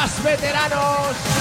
más veteranos.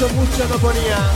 Mucho, mucho no ponía.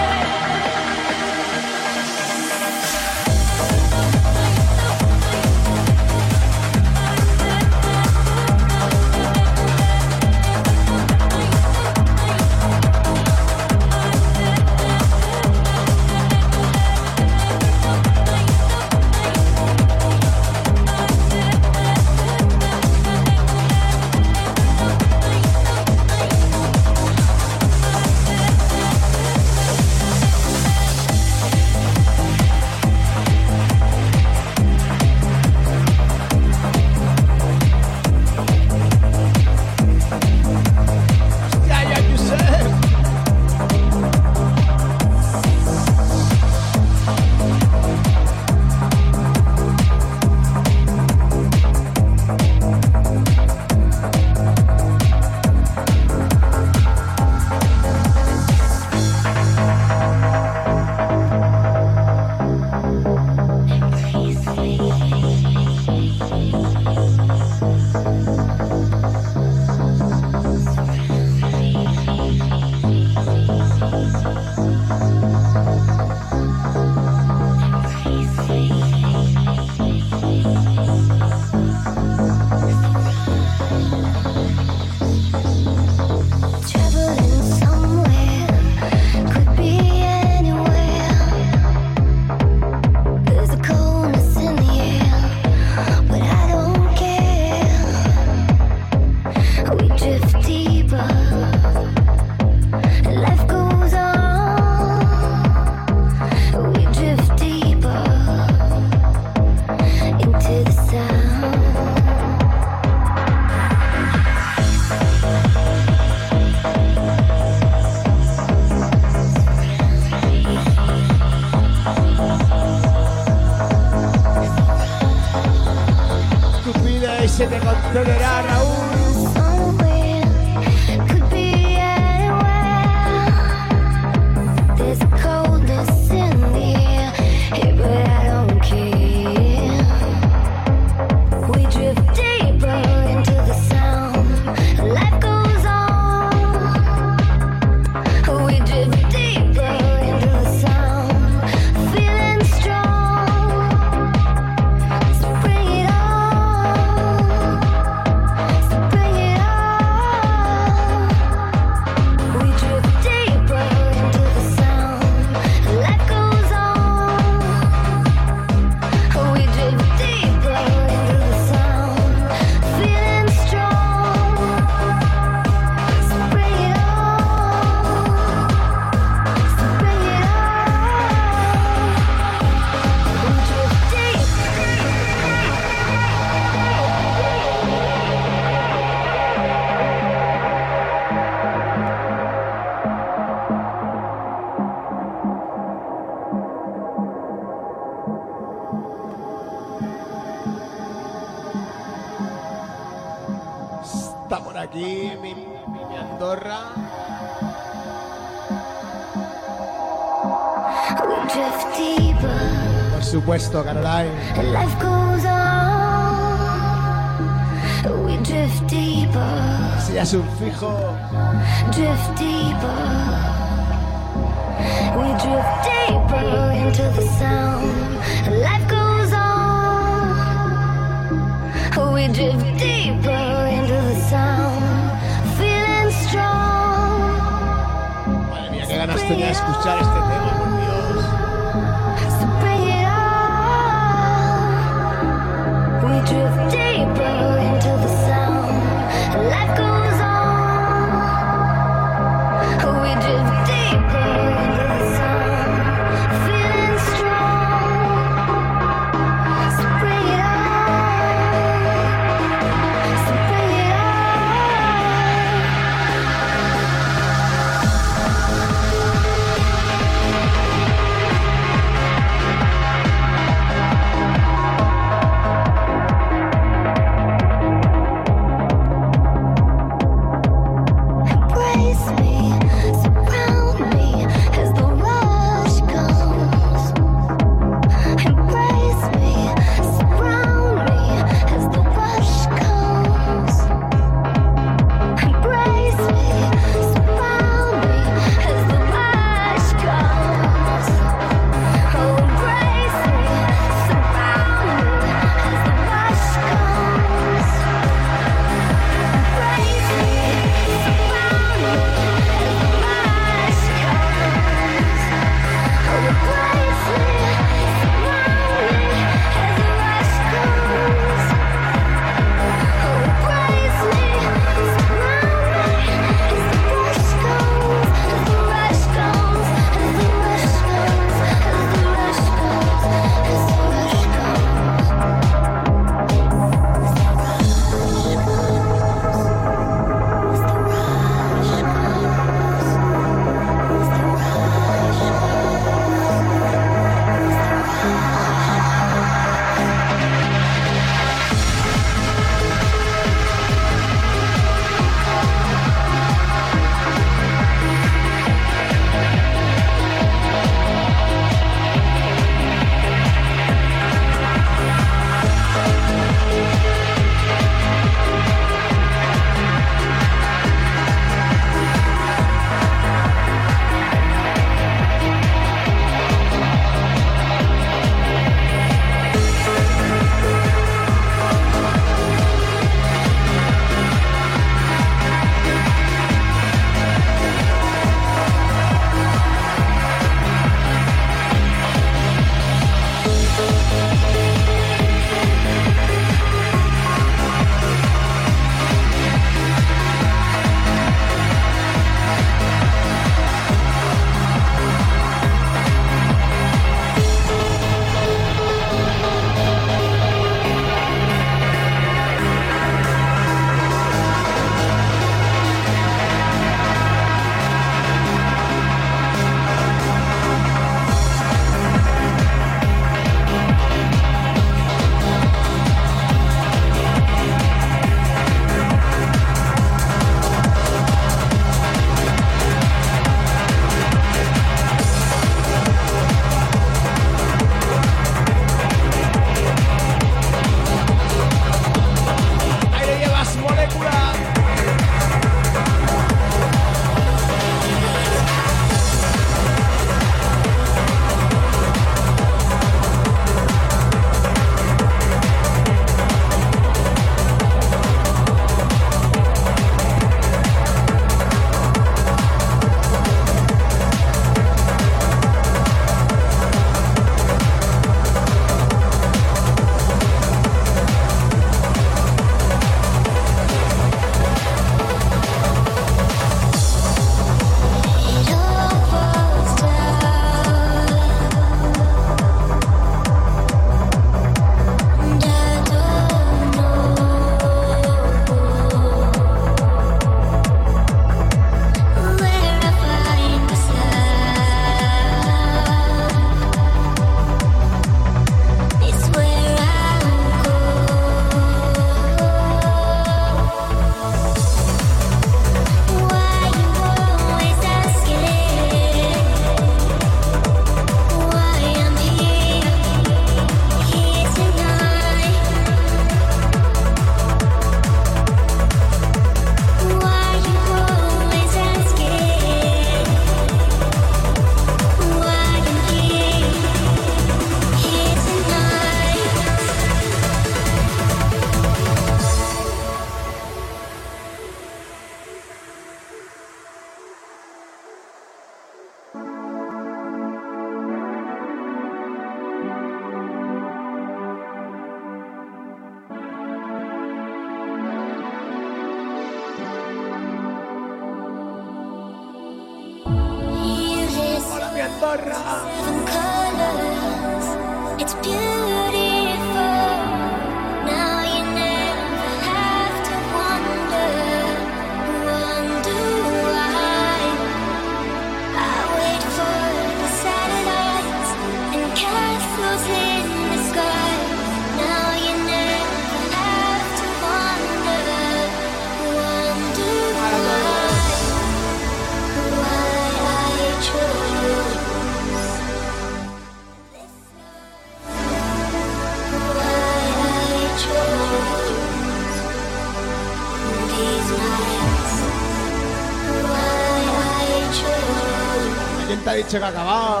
Chose ¿Quién te ha